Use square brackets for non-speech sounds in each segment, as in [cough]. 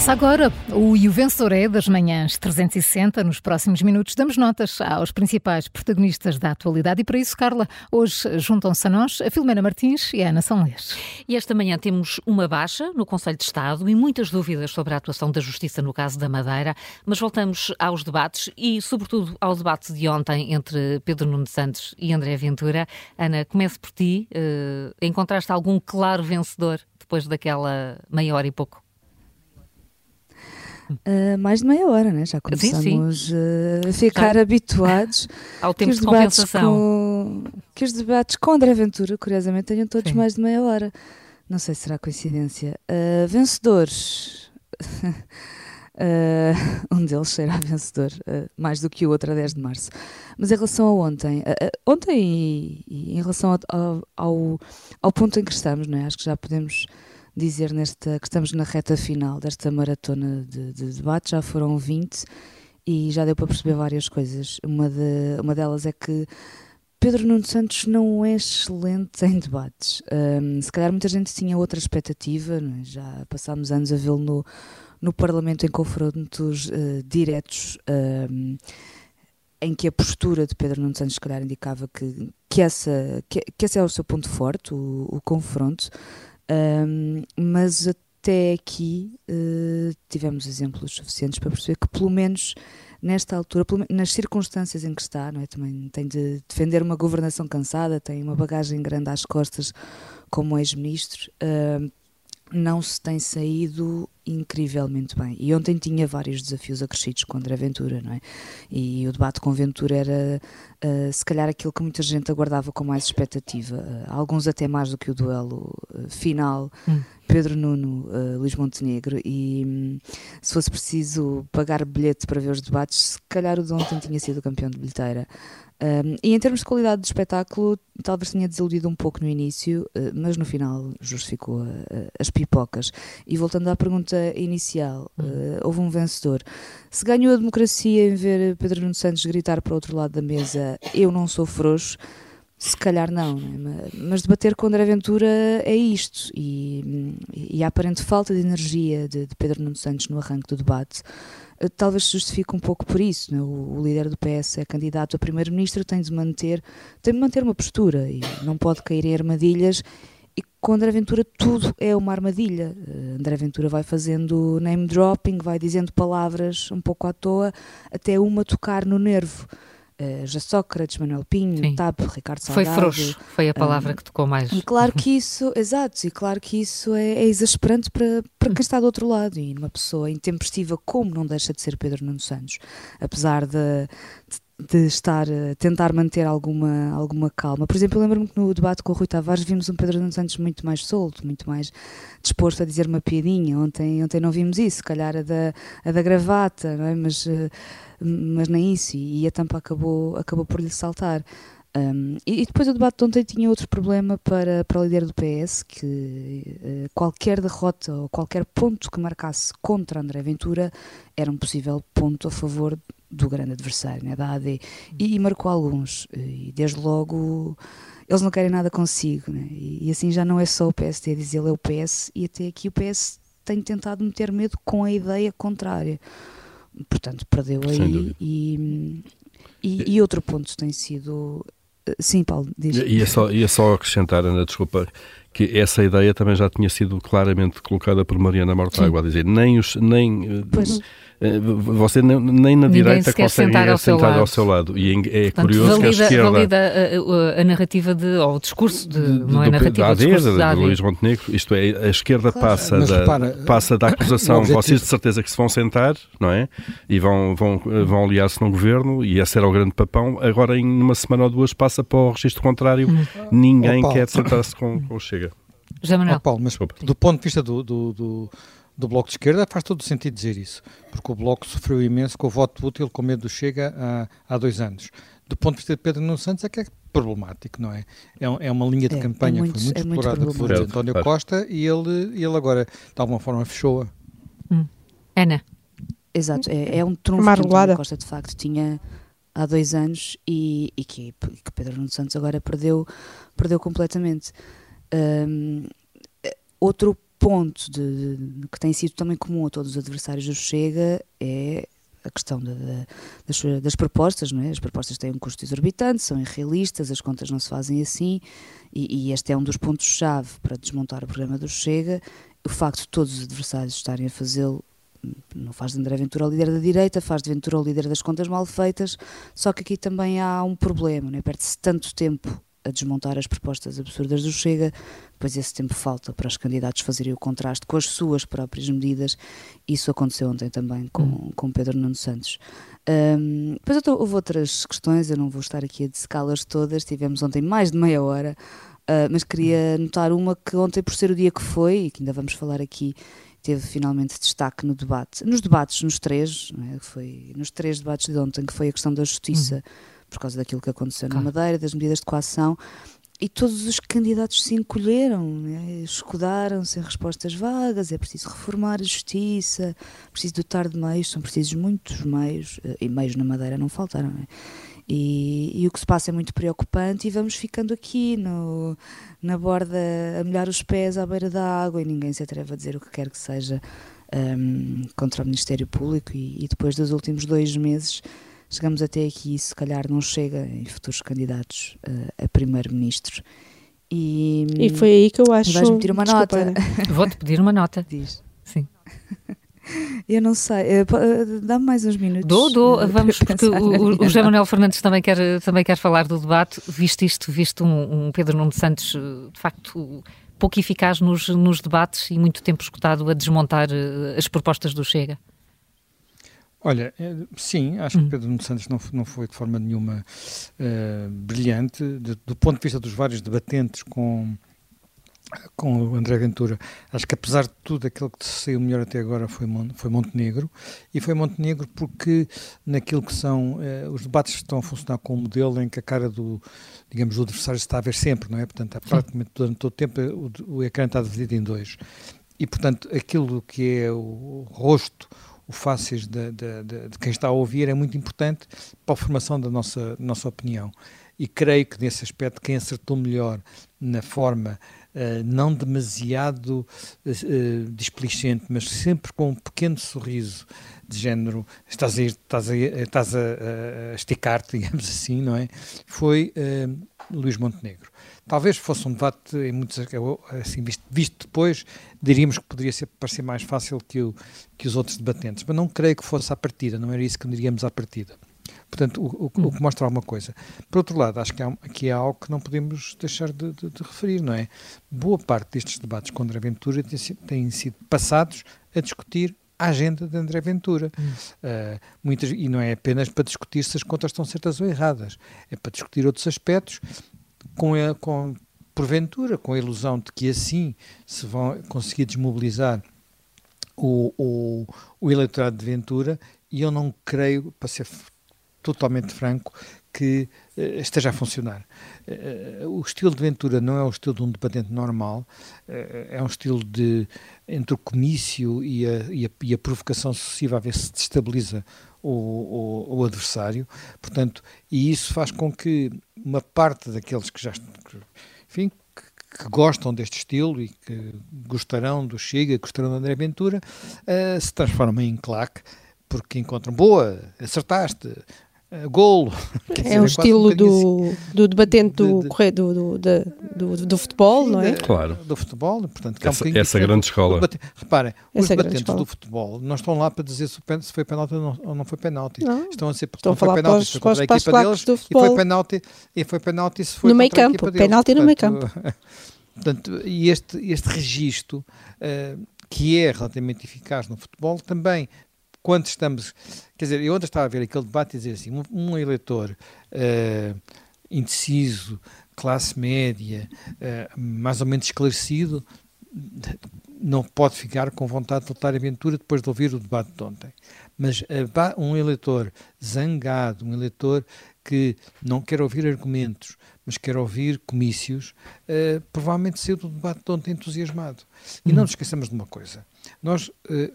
Começa agora o E o Vencedor é das manhãs 360. Nos próximos minutos damos notas aos principais protagonistas da atualidade e para isso, Carla, hoje juntam-se a nós a Filomena Martins e a Ana Sanlês. E esta manhã temos uma baixa no Conselho de Estado e muitas dúvidas sobre a atuação da Justiça no caso da Madeira, mas voltamos aos debates e, sobretudo, ao debate de ontem entre Pedro Nuno Santos e André Ventura. Ana, comece por ti. Uh, encontraste algum claro vencedor depois daquela meia hora e pouco? Uh, mais de meia hora, né? já começamos sim, sim. Uh, a ficar já. habituados [laughs] ao tempo de compensação. Com, que os debates com André Ventura, curiosamente, tenham todos sim. mais de meia hora. Não sei se será coincidência. Uh, vencedores. [laughs] um deles será vencedor, mais do que o outro a 10 de março. Mas em relação a ontem, ontem e, e, em relação ao, ao, ao ponto em que estamos, não é? acho que já podemos dizer nesta que estamos na reta final desta maratona de, de debate, já foram 20 e já deu para perceber várias coisas. Uma, de, uma delas é que Pedro Nuno Santos não é excelente em debates. Um, se calhar muita gente tinha outra expectativa, é? já passámos anos a vê-lo no, no Parlamento em confrontos uh, diretos. Um, em que a postura de Pedro Nuno Santos, se calhar, indicava que, que, essa, que, que esse é o seu ponto forte, o, o confronto. Um, mas até aqui uh, tivemos exemplos suficientes para perceber que, pelo menos nesta altura, nas circunstâncias em que está, não é? também tem de defender uma governação cansada, tem uma bagagem grande às costas como ex-ministro. Uh, não se tem saído incrivelmente bem. E ontem tinha vários desafios acrescidos com André Ventura, não é? E o debate com Ventura era, uh, se calhar, aquilo que muita gente aguardava com mais expectativa. Uh, alguns até mais do que o duelo uh, final. Hum. Pedro Nuno, Luís Montenegro, e um, se fosse preciso pagar bilhete para ver os debates, se calhar o de ontem tinha sido campeão de bilheteira. Um, e em termos de qualidade de espetáculo, talvez tenha desiludido um pouco no início, uh, mas no final justificou uh, as pipocas. E voltando à pergunta inicial, uh, houve um vencedor. Se ganhou a democracia em ver Pedro Nuno Santos gritar para o outro lado da mesa: Eu não sou frouxo. Se calhar não, né? mas debater com André Ventura é isto. E, e a aparente falta de energia de, de Pedro Nuno Santos no arranque do debate eh, talvez se justifique um pouco por isso. Né? O, o, líder do PS é candidato a primeiro-ministro, tem de manter, tem de manter uma postura e não pode cair em armadilhas. E com André Ventura tudo é uma armadilha. Uh, André Ventura vai fazendo name dropping, vai dizendo palavras um pouco à toa, até uma tocar no nervo uh, Já Sócrates, Manuel Pinho, Sim. TAP, Ricardo Salgado. Foi frouxo, foi a palavra um, que tocou mais. E claro que isso, [laughs] exato, e claro que isso é, é exasperante para, para quem está do outro lado e numa pessoa intempestiva como não deixa de ser Pedro Nuno Santos, apesar de, de de estar a tentar manter alguma, alguma calma. Por exemplo, eu lembro-me que no debate com o Rui Tavares vimos um Pedro Nuno Santos muito mais solto, muito mais disposto a dizer uma piadinha. Ontem, ontem não vimos isso, se calhar a da, a da gravata, não é? mas, eh, mas nem isso, e a tampa acabou, acabou por lhe saltar. Um, e, depois o debate de ontem tinha outro problema para, para o líder do PS, que uh, qualquer derrota ou qualquer ponto que marcasse contra André Ventura era um possível ponto a favor do grande adversário, né, da AD, e, e, marcou alguns, e desde logo eles não querem nada consigo, né, e, e, assim já não é só o PSD a dizer ele é o PS, e até aqui o PS tem tentado meter medo com a ideia contrária, portanto perdeu aí, e, e, e, outro ponto tem sido, sim Paulo, diz. Ia só, ia só acrescentar, Ana, desculpa, que essa ideia também já tinha sido claramente colocada por Mariana Mortágua, a dizer, nem os, nem... Pois eh, você nem na Ninguém direita consegue sentar, ao, sentar seu ao, seu lado. E é Portanto, curioso valida, que a esquerda... Valida a, a, a narrativa de, ou o discurso de, de não é narrativa, da discurso de, de Luís Montenegro, isto é, a esquerda claro, passa, da, repara, passa da acusação, vocês de certeza que se vão sentar, não é? E vão, vão, vão aliar-se no governo, e esse era o grande papão, agora em uma semana ou duas passa para o registro contrário, hum. ninguém oh, quer sentar-se com, com o Chega. Já Manuel. Oh, Paulo, mas do ponto de vista do, do, do do Bloco de Esquerda faz todo o sentido dizer isso, porque o Bloco sofreu imenso com o voto útil com medo do Chega há, há dois anos. Do ponto de vista de Pedro Nuno Santos é que é problemático, não é? É, é uma linha de é, campanha é muito, que foi muito é explorada muito por António Costa e ele, ele agora, de alguma forma, fechou-a. Hum. Ana. Exato, é, é um trunfo que António Costa de facto tinha há dois anos e, e que, que, Pedro Nuno Santos agora perdeu, perdeu completamente. Um, outro ponto de, de, que tem sido também comum a todos os adversários do Chega é a questão de, de, das, das, propostas, não é? As propostas têm um custo exorbitante, são irrealistas, as contas não se fazem assim, e, e este é um dos pontos-chave para desmontar o programa do Chega. O facto de todos os adversários estarem a fazê-lo não faz de André Ventura o líder da direita, faz de Ventura o líder das contas mal feitas, só que aqui também há um problema, é? perde-se tanto tempo a desmontar as propostas absurdas do Chega, pois esse tempo falta para os candidatos fazerem o contraste com as suas próprias medidas. Isso aconteceu ontem também com, hum. com Pedro Nuno Santos. Um, depois houve outras questões, eu não vou estar aqui a dissecá-las todas, tivemos ontem mais de meia hora, uh, mas queria notar uma que ontem, por ser o dia que foi, e que ainda vamos falar aqui, teve finalmente destaque no debate, nos debates, nos três, é? foi nos três debates de ontem, que foi a questão da justiça, uhum. Por causa daquilo que aconteceu claro. na Madeira, das medidas de coação, e todos os candidatos se encolheram, né? escudaram-se em respostas vagas, é preciso reformar a justiça, preciso dotar de meios, são precisos muitos meios, eh, e meios na Madeira não faltaram, né? E, e, o que se passa é muito preocupante e vamos ficando aqui no, na borda a molhar os pés à beira da água e ninguém se atreve a dizer o que quer que seja um, contra o Ministério Público e, e, depois dos últimos dois meses chegamos até aqui e se calhar não chega em futuros candidatos uh, a primeiro-ministro. E, e foi aí que eu acho... Vais-me pedir uma Desculpa, nota. [laughs] Vou-te pedir uma nota. Diz. Sim. [laughs] Eu não sei, eh, eh, dá-me mais uns minutos. Dou, dou, vamos, [laughs] porque o, o José Manuel Fernandes também quer, também quer falar do debate, visto isto, visto um, um Pedro Nuno Santos, eh, de facto, pouco eficaz nos, nos debates e muito tempo escutado a desmontar as propostas do Chega. Olha, sim, acho que hum. Pedro Nuno Santos não, não foi de forma nenhuma uh, brilhante, de, do ponto de vista dos vários debatentes com com o André Ventura. Acho que apesar de tudo, aquele que saiu melhor até agora foi, foi Montenegro. E foi Montenegro porque naquilo que são eh, os debates estão a funcionar com um modelo em que a cara do, digamos, do adversário está a ver sempre, não é? Portanto, praticamente durante todo o tempo o, o ecrã está dividido em dois. E, portanto, aquilo que é o rosto, o fáceis de, de, de, de, quem está a ouvir é muito importante para a formação da nossa, nossa opinião. E creio que nesse aspecto quem acertou melhor na forma uh, não demasiado uh, displicente, mas sempre com um pequeno sorriso de género, estás a, estás a, estás a, a esticar-te, [laughs] digamos assim, não é? Foi uh, Luís Montenegro. Talvez fosse um debate, em muitos, assim, visto, visto, depois, diríamos que poderia ser, parecer mais fácil que, o, que os outros debatentes, mas não creio que fosse à partida, não era isso que diríamos à partida. Portanto, o, o, o, que mostra alguma coisa. Por outro lado, acho que há, aqui há algo que não podemos deixar de, de, de referir, não é? Boa parte destes debates com André Ventura têm, têm sido passados a discutir a agenda de André Ventura. Hum. Uh, muitas, e não é apenas para discutir se as contas estão certas ou erradas, é para discutir outros aspectos com, a, com porventura, com a ilusão de que assim se vão conseguir desmobilizar o, o, o eleitorado de Ventura, e eu não creio, para ser totalmente franco, que uh, esteja a funcionar. Uh, o estilo de Ventura não é o estilo de um debatente normal, uh, é um estilo de entre o comício e a, e a, e a provocação sucessiva a ver se destabiliza o, o, o, adversário, portanto, e isso faz com que uma parte daqueles que já, enfim, que, gostam deste estilo e que gostarão do Chega, gostarão do André Ventura, se transformem em claque, porque encontram, boa, acertaste, Uh, golo. é o estilo um do, assim. do debatente do, de, de, do, do, do, do, futebol, não é? Claro. Do futebol, portanto, essa, é um essa grande escola. reparem, essa os debatentes do futebol não estão lá para dizer se, foi penalti ou não, ou não foi penalti. Não. Estão a ser estão a falar foi penalti, para os, para a equipa deles e foi penalti, e foi penalti se foi no meio campo, penalti no meio campo. [laughs] Portanto, e este, este registro, uh, que é relativamente eficaz no futebol, também quando estamos. Quer dizer, eu ontem estava a ver aquele debate e dizer assim: um, um eleitor uh, indeciso, classe média, uh, mais ou menos esclarecido, não pode ficar com vontade de votar aventura depois de ouvir o debate de ontem. Mas uh, um eleitor zangado, um eleitor que não quer ouvir argumentos, mas quer ouvir comícios, provavelmente saiu do debate de ontem entusiasmado. E não nos esqueçamos de uma coisa: nós uh,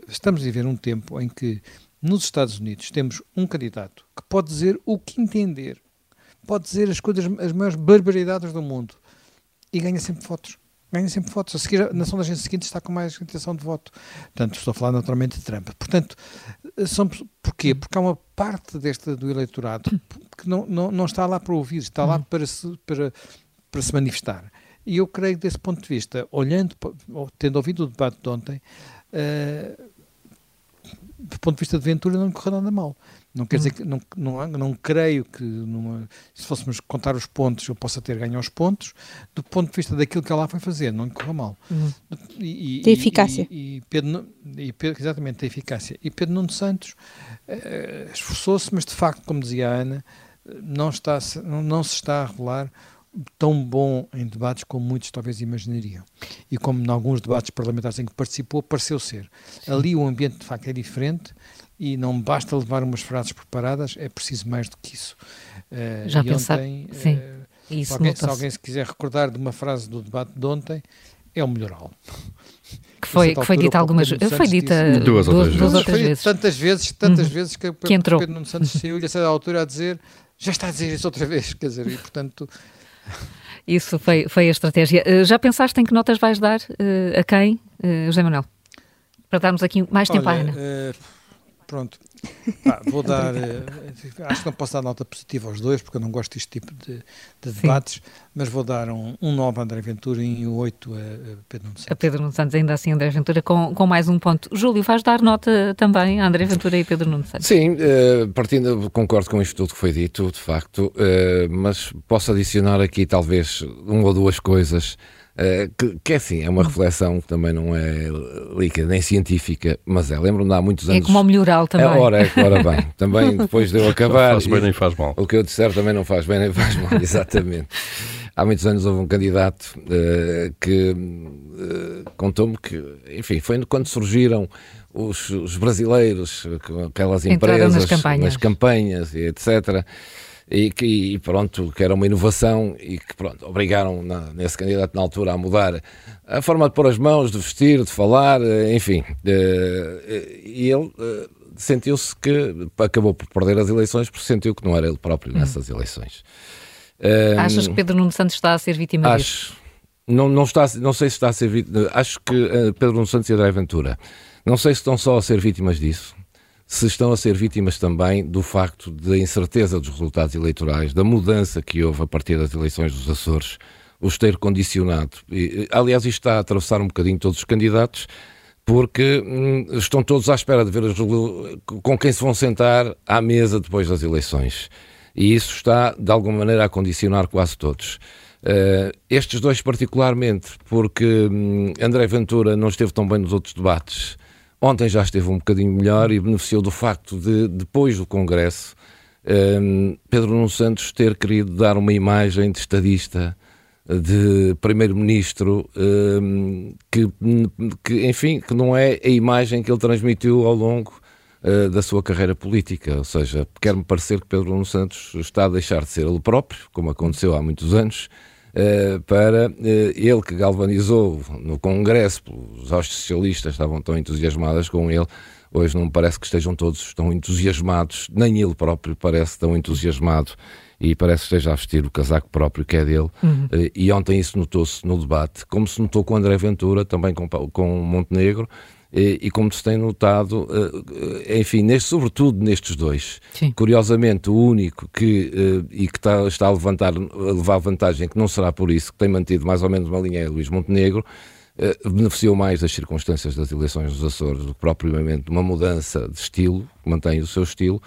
estamos a viver um tempo em que nos Estados Unidos temos um candidato que pode dizer o que entender, pode dizer as coisas, as maiores barbaridades do mundo e ganha sempre votos. ganha sempre votos. A seguir, na sondagem seguinte está com mais intenção de voto. Portanto, estou a falar naturalmente de Trump. Portanto, são, porquê? Porque há uma parte deste, do eleitorado que não, não, não está lá para ouvir, está lá para se, para, para se manifestar. E eu creio que, desse ponto de vista, olhando, tendo ouvido o debate de ontem, uh, do ponto de vista de Ventura, não lhe correu nada mal. Não quer dizer que não, não, não creio que numa, se fôssemos contar os pontos eu possa ter ganho os pontos do ponto de vista daquilo que ela foi fazer, não lhe correu mal. Uhum. E, e, eficácia. E, e, Pedro, e Pedro, exatamente, a eficácia. E Pedro Nuno Santos eh, esforçou-se, mas de facto, como dizia a Ana, não, está, não, não se está a revelar tão bom em debates como muitos talvez imaginariam. E como em alguns debates parlamentares em que participou, pareceu ser. Sim. Ali o ambiente de facto é diferente e não basta levar umas frases preparadas, é preciso mais do que isso. Uh, Já pensar, ontem, sim. Uh, isso se, alguém, se alguém se quiser recordar de uma frase do debate de ontem, é o melhoral. Que foi, que foi dita algumas vezes. Foi dita duas, duas, duas, duas outras vezes. Tantas vezes, tantas uhum. vezes que, que entrou. Pedro Nuno Santos saiu-lhe a certa altura a dizer já está a dizer isso outra vez, [laughs] quer dizer, e portanto isso foi, foi a estratégia. Uh, já pensaste em que notas vais dar uh, a quem, uh, José Manuel? Para darmos aqui mais tempo Olha, à Ana. Pronto. Ah, vou dar. acho que não posso dar nota positiva aos dois, porque eu não gosto deste tipo de, de debates, mas vou dar um, um 9 a André Ventura e um 8 a, Pedro Nuno Santos. A Pedro Nuno Santos, ainda assim, André Ventura, com, com mais um ponto. Júlio, vais dar nota também a André Ventura e Pedro Nuno Santos? Sim, uh, partindo, concordo com isto tudo que foi dito, de facto, uh, mas posso adicionar aqui talvez uma ou duas coisas. Uh, que, que é assim, é uma reflexão que também não é líquida nem científica, mas é. Lembro-me há muitos é anos. É como o melhoral também. É, ora, é, ora bem. [laughs] Também depois de eu acabar. Não faz bem nem faz mal. O que eu disser também não faz bem nem faz mal, [laughs] exatamente. há muitos anos houve um candidato uh, que uh, contou-me que, enfim, foi quando surgiram os, os brasileiros, aquelas empresas, nas campanhas. nas campanhas e etc e que e pronto, que era uma inovação e que pronto, obrigaram na, nesse candidato na altura a mudar a forma de pôr as mãos, de vestir, de falar, eh, enfim. Eh, e ele eh, sentiu-se que acabou por perder as eleições porque sentiu que não era ele próprio hum. nessas eleições. Achas que Pedro Nuno Santos está a ser vítima acho, disso? Não, não, está, não sei se está a ser vítima. Acho que Pedro Nuno Santos e André Ventura não sei se estão só a ser vítimas disso se estão a ser vítimas também do facto da incerteza dos resultados eleitorais, da mudança que houve a partir das eleições dos Açores, os ter condicionado. E, aliás, isto está a atravessar um bocadinho todos os candidatos, porque hum, estão todos à espera de ver com quem se vão sentar à mesa depois das eleições. E isso está, de alguma maneira, a condicionar quase todos. Uh, estes dois, particularmente, porque hum, André Ventura não esteve tão bem nos outros debates Ontem já esteve um bocadinho melhor e beneficiou do facto de, depois do Congresso, um, ehm, Pedro Nuno Santos ter querido dar uma imagem de estadista, de primeiro-ministro, um, ehm, que, que, enfim, que não é a imagem que ele transmitiu ao longo uh, da sua carreira política. Ou seja, quer-me parecer que Pedro Nuno Santos está a deixar de ser ele próprio, como aconteceu há muitos anos, eh, para eh, ele que galvanizou no Congresso, os socialistas estavam tão entusiasmadas com ele, hoje não me parece que estejam todos tão entusiasmados, nem ele próprio parece tão entusiasmado e parece que esteja a vestir o casaco próprio que é dele. Uhum. Eh, e ontem isso notou-se no debate, como se notou com André Ventura, também com, com Montenegro, e, e, como se tem notado, uh, enfim, neste, sobretudo nestes dois. Sim. Curiosamente, o único que, uh, e que está, está a, levantar, a levar vantagem, que não será por isso, que tem mantido mais ou menos uma linha, é Luís Montenegro, uh, beneficiou mais das circunstâncias das eleições dos Açores do que propriamente uma mudança de estilo, mantém o seu estilo,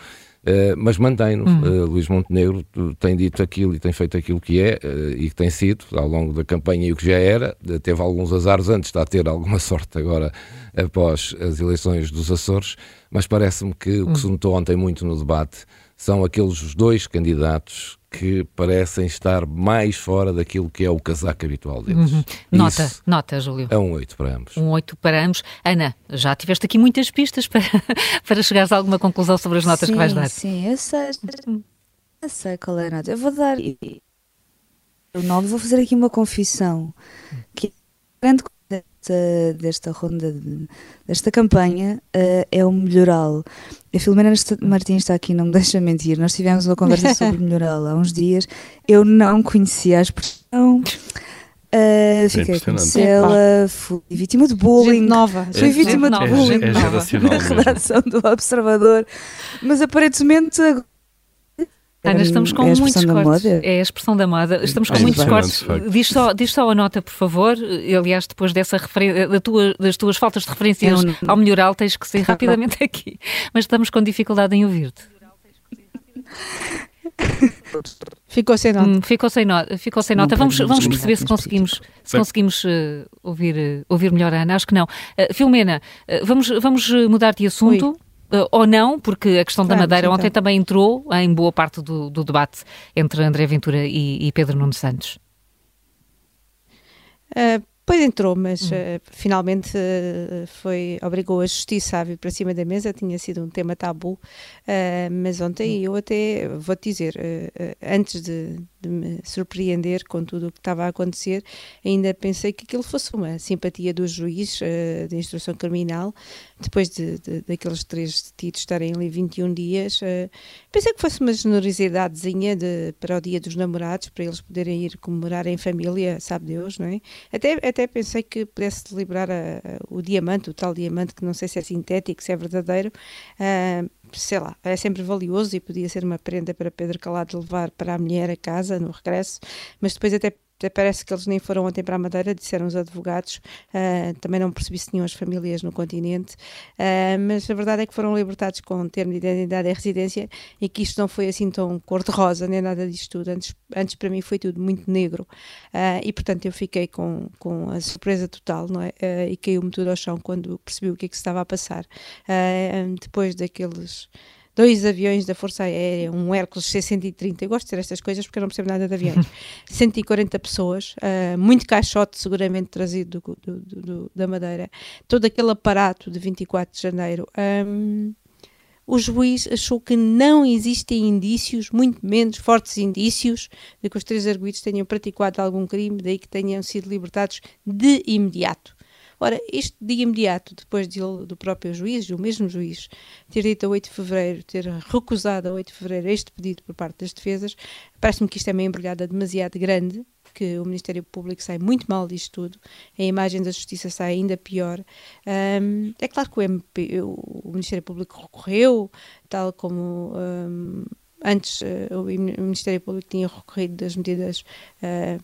Uh, mas mantém-no. Uhum. Uh, Luís Montenegro tem dito aquilo e tem feito aquilo que é uh, e que tem sido ao longo da campanha e o que já era. teve alguns azares antes, está a ter alguma [laughs] sorte agora após as eleições dos Açores, mas parece-me que o que uhum. se notou ontem muito no debate são aqueles dois candidatos que parecem estar mais fora daquilo que é o casaco habitual deles. Uhum. Nota, Isso nota, Júlio. É um 8 para ambos. Um 8 para ambos. Ana, já tiveste aqui muitas pistas para, [laughs] para chegares a alguma conclusão sobre as notas sim, que vais dar. Sim, eu sei, eu sei qual é a nota. Eu vou dar o 9, vou fazer aqui uma confissão. Que grande desta, desta ronda, de, desta campanha, uh, é o melhoral. A Filomena Martins está aqui, não me deixa mentir. Nós tivemos uma conversa [laughs] sobre melhoral há uns dias. Eu não conhecia a expressão. Uh, fiquei com ela, fui vítima de bullying. Gente nova. Fui vítima de bullying é, é [laughs] na redação do Observador. Mas aparentemente Ana, estamos com é muitos cortes. É a expressão da moda. Estamos com é muitos cortes. Diz só, diz só a nota, por favor. Aliás, depois dessa da tua, das tuas faltas de referências é ao melhoral, tens que sair rapidamente [laughs] aqui. Mas estamos com dificuldade em ouvir-te. Ficou sem nota. Hum, ficou sem, no, ficou sem nota. Vamos, vamos perceber se conseguimos, se conseguimos uh, ouvir, uh, ouvir melhor a Ana. Acho que não. Uh, Filomena, vamos, vamos mudar de assunto. Oi. Uh, ou não, porque a questão da Madeira então. ontem também entrou em boa parte do, do debate entre André Ventura e, e Pedro Nuno Santos. Uh, Pois entrou, mas uh, finalmente uh, foi, obrigou a justiça a vir para cima da mesa, tinha sido um tema tabu, uh, mas ontem eu até, vou-te dizer, antes de, de, me surpreender com tudo o que estava a acontecer, ainda pensei que aquilo fosse uma simpatia do juiz de instrução criminal, depois de, de, daqueles três detidos estarem ali 21 dias, pensei que fosse uma generosidadezinha de, para o dia dos namorados, para eles poderem ir comemorar em família, sabe Deus, não é? Até, até até pensei que pudesse liberar a, a, o diamante, o tal diamante que não sei se é sintético, se é verdadeiro, uh, sei lá, é sempre valioso e podia ser uma prenda para Pedro Calado levar para a mulher a casa no regresso, mas depois até parece que eles nem foram ontem para a Madeira, disseram os advogados, uh, também não percebi se tinham as famílias no continente, uh, mas a verdade é que foram libertados com um termo de identidade e residência e que isto não foi assim tão cor-de-rosa, nem nada disto tudo, antes, antes para mim foi tudo muito negro uh, e portanto eu fiquei com, com a surpresa total, não é? e caiu-me tudo ao chão quando percebi o que é que se estava a passar. depois daqueles dois aviões da Força Aérea, um Hércules C-130, eu gosto de ter estas coisas porque eu não percebo nada de aviões, [laughs] 140 pessoas, uh, muito caixote seguramente trazido do, do, do, da Madeira, todo aquele aparato de 24 de janeiro. Um, o juiz achou que não existem indícios, muito menos fortes indícios, de que os três arguidos tenham praticado algum crime, daí que tenham sido libertados de imediato. Ora, isto de imediato, depois de do próprio juiz, o mesmo juiz, ter dito a 8 de fevereiro, ter recusado a 8 de fevereiro este pedido por parte das defesas, parece-me que isto é uma embrulhada demasiado grande, que o Ministério Público sai muito mal disto tudo, a imagem da Justiça sai ainda pior. Um, é claro que o, MP, o, Ministério Público recorreu, tal como um, antes uh, o Ministério Público tinha recorrido das medidas. Uh,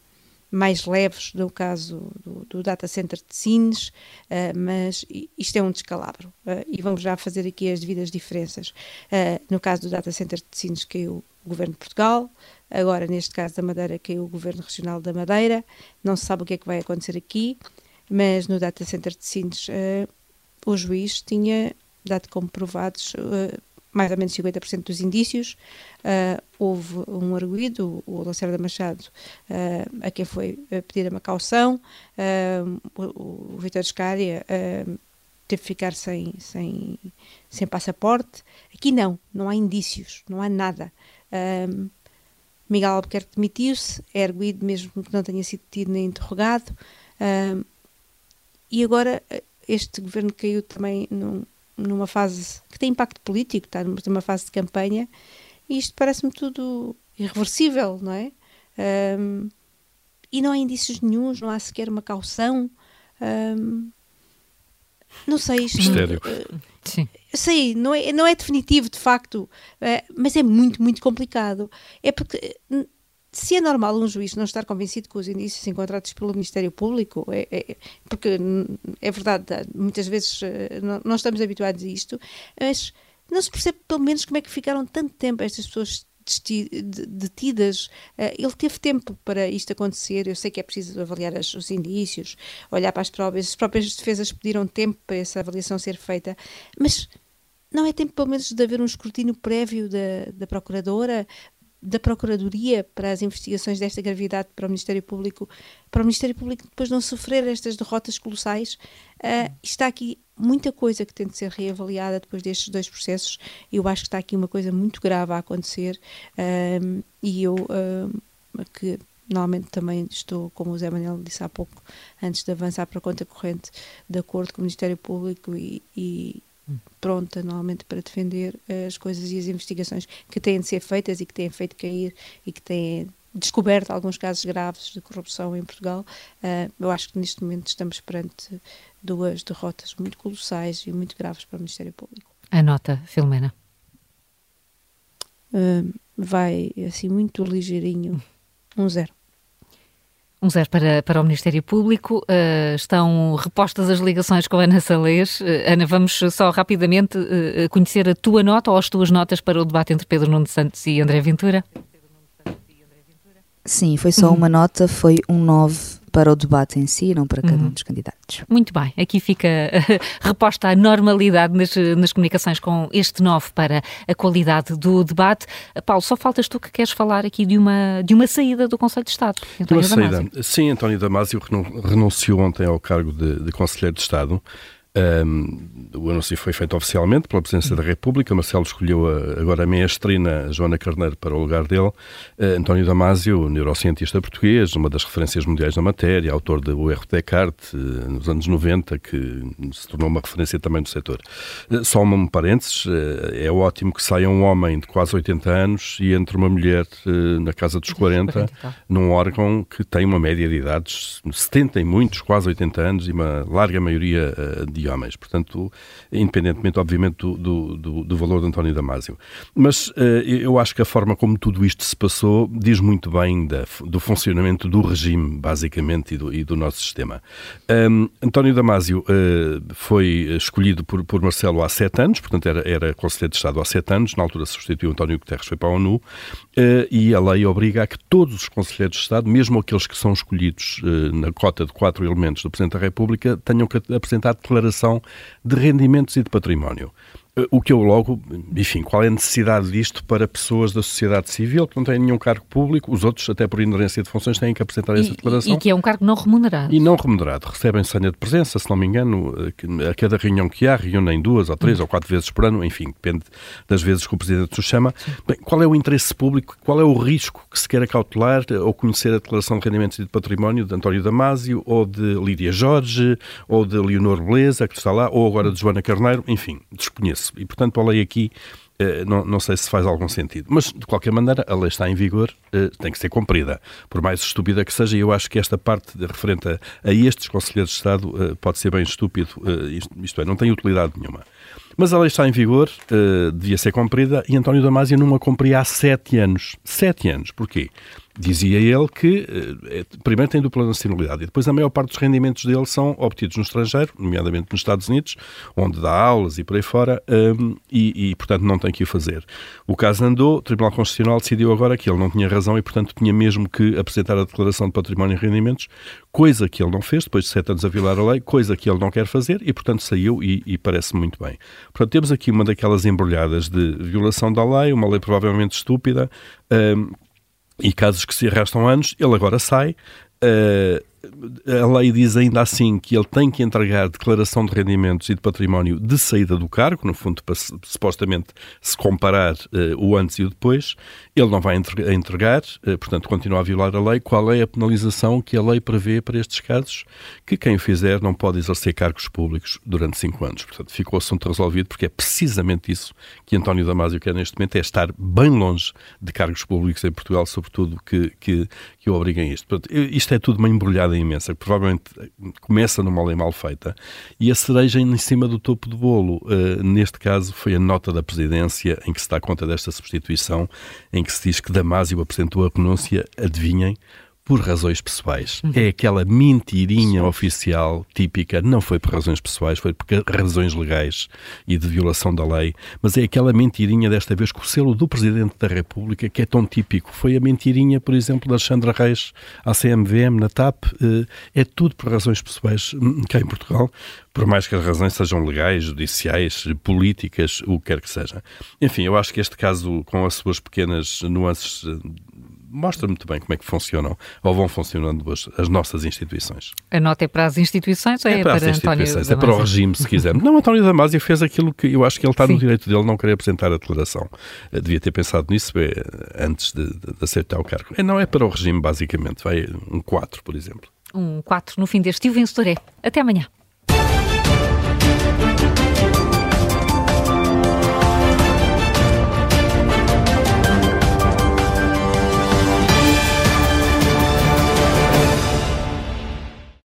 mais leves no caso do, do Data Center de Sines, uh, mas isto é um descalabro uh, e vamos já fazer aqui as devidas diferenças. Uh, no caso do Data Center de Sines caiu o Governo de Portugal, agora neste caso da Madeira caiu o Governo Regional da Madeira, não se sabe o que é que vai acontecer aqui, mas no Data Center de Sines o juiz tinha dado como provados mais ou menos 50% dos indícios. Uh, houve um arguído, o Lacerda Machado, uh, a quem foi pedir uma caução. Uh, o, o Vitor Escária teve que ficar sem, sem, sem passaporte. Aqui não, não há indícios, não há nada. Miguel Albuquerque demitiu-se, é arguído mesmo que não tenha sido tido nem interrogado. e agora este governo caiu também num, numa fase que tem impacto político, está numa fase de campanha, e isto parece-me tudo irreversível, não é? Um, e não há indícios nenhums, não há sequer uma caução. Um, não sei isto. Mistério. Uh, Sim. Sei, não é, não é definitivo de facto, uh, mas é muito, muito complicado. É porque se é normal um juiz não estar convencido com os indícios encontrados pelo Ministério Público, é, é, porque é verdade, muitas vezes eh, não, não, estamos habituados a isto, mas não se percebe pelo menos como é que ficaram tanto tempo estas pessoas detidas. Eh, ele teve tempo para isto acontecer. Eu sei que é preciso avaliar os indícios, olhar para as provas. As próprias defesas pediram tempo para essa avaliação ser feita, mas não é tempo, pelo menos, de haver um escrutínio prévio da, da Procuradora, da Procuradoria para as investigações desta gravidade para o Ministério Público, para o Ministério Público depois não sofrer estas derrotas colossais. Uh, está aqui muita coisa que tem de ser reavaliada depois destes dois processos. Eu acho que está aqui uma coisa muito grave a acontecer uh, e eu uh, que normalmente também estou, como o Zé Manuel disse há pouco, antes de avançar para a conta corrente, de acordo com o Ministério Público e, e pronta normalmente para defender as coisas e as investigações que têm de ser feitas e que têm feito cair e que têm descoberto alguns casos graves de corrupção em Portugal. Uh, eu acho que neste momento estamos perante duas derrotas muito colossais e muito graves para o Ministério Público. A nota, Filomena? Uh, vai assim muito ligeirinho, um zero. Um zero para, para o Ministério Público. Uh, estão repostas as ligações com a Ana Salês. Uh, Ana, vamos só rapidamente uh, conhecer a tua nota ou as tuas notas para o debate entre Pedro Nuno Santos e André Ventura? Sim, foi só uma nota, foi um 9 para o debate em si, não para cada uhum. um dos candidatos. Muito bem, aqui fica [laughs] reposta a normalidade nas, nas comunicações com este 9 para a qualidade do debate. Paulo, só faltas tu que queres falar aqui de uma, de uma saída do Conselho de Estado. António de uma Damasio. saída. Sim, António Damasio renunciou ontem ao cargo de, de Conselheiro de Estado. Um, o anúncio foi feito oficialmente pela Presidência da República. Marcelo escolheu a, agora a meia-estrina Joana Carneiro para o lugar dele. Uh, António Damasio, neurocientista português, uma das referências mundiais na matéria, autor de O Erro de Descartes, uh, nos anos 90, que se tornou uma referência também do setor. Uh, só um parênteses, é ótimo que saia um homem de quase 80 anos e entre uma mulher na casa dos 40, num órgão que tem uma média de idades, 70 e muitos, quase 80 anos, e uma larga maioria de homens, portanto, independentemente, obviamente, do, do, do valor de António Damasio. Mas uh, eu acho que a forma como tudo isto se passou diz muito bem da, do funcionamento do regime, basicamente, e do, e do nosso sistema. Um, António Damasio uh, foi escolhido por, por Marcelo há sete anos, portanto, era, era Conselheiro de Estado há sete anos, na altura substituiu António Guterres, foi para a ONU, uh, e a lei obriga a que todos os Conselheiros de Estado, mesmo aqueles que são escolhidos na cota de quatro elementos do Presidente da República, tenham que apresentar declaração de rendimentos e de património. O que eu logo, enfim, qual é a necessidade disto para pessoas da sociedade civil que não têm nenhum cargo público, os outros, até por inerência de funções, têm que apresentar essa declaração. E que é um cargo não remunerado. E não remunerado. Recebem senha de presença, se não me engano, a cada reunião que há, reúnem duas ou três hum. ou quatro vezes por ano, enfim, depende das vezes que o Presidente os chama. Bem, qual é o interesse público, qual é o risco que se quer cautelar ao conhecer a declaração de rendimentos e de património de António Damasio, ou de Lídia Jorge, ou de Leonor Beleza, que está lá, ou agora de Joana Carneiro, enfim, desconheço E, portanto, a lei aqui Uh, não, não, sei se faz algum sentido. Mas, de qualquer maneira, a lei está em vigor, uh, tem que ser cumprida. Por mais estúpida que seja, eu acho que esta parte referente a, a, estes Conselheiros de Estado uh, pode ser bem estúpido, isto, isto, é, não tem utilidade nenhuma. Mas a lei está em vigor, devia ser cumprida, e António Damasio não a cumpria há sete anos. Sete anos. Porquê? Dizia ele que, eh, primeiro, tem dupla nacionalidade e depois a maior parte dos rendimentos dele são obtidos no estrangeiro, nomeadamente nos Estados Unidos, onde dá aulas e por aí fora, um, e, e, portanto, não tem que o fazer. O caso andou, o Tribunal Constitucional decidiu agora que ele não tinha razão e, portanto, tinha mesmo que apresentar a declaração de património e rendimentos, coisa que ele não fez, depois de sete anos a violar a lei, coisa que ele não quer fazer e, portanto, saiu e, e parece muito bem. Portanto, temos aqui uma daquelas embrulhadas de violação da lei, uma lei provavelmente estúpida, um, e casos que se arrastam anos, ele agora sai. Uh, a lei diz ainda assim que ele tem que entregar declaração de rendimentos e de património de saída do cargo, no fundo, para supostamente se comparar uh, o antes e o depois. Ele não vai entregar, uh, portanto, continua a violar a lei. Qual é a penalização que a lei prevê para estes casos? Que quem o fizer não pode exercer cargos públicos durante cinco anos. Portanto, ficou o assunto resolvido, porque é precisamente isso que António Damasio quer neste momento, é estar bem longe de cargos públicos em Portugal, sobretudo, que, que, que o obriguem a isto. Portanto, isto é tudo uma embrulhada imensa, que provavelmente começa numa lei mal feita, e a cereja em cima do topo do bolo, uh, neste caso, foi a nota da presidência em que se dá conta desta substituição, em que se diz que Damásio apresentou a renúncia, adivinhem, por razões pessoais. Uhum. É aquela mentirinha Sim. oficial típica, não foi por razões pessoais, foi por razões legais e de violação da lei, mas é aquela mentirinha desta vez com o selo do Presidente da República que é tão típico. Foi a mentirinha, por exemplo, da Alexandra Reis à CMVM, na TAP, eh, é tudo por razões pessoais hum, cá em Portugal, por mais que as razões sejam legais, judiciais, políticas, o que quer que seja. Enfim, eu acho que este caso, com as suas pequenas nuances mostra muito bem como é que funcionam ou vão funcionando as, as nossas instituições. A nota é para as instituições ou é, é para, para António Damasio? É para o regime, se quiser. não, António Damasio fez aquilo que eu acho que ele está Sim. no direito dele não querer apresentar a declaração. Eu devia ter pensado nisso é, antes de, de, aceitar o cargo. É, não é para o regime, basicamente. Vai um 4, por exemplo. Um 4 no fim deste e o vencedor é. Até amanhã.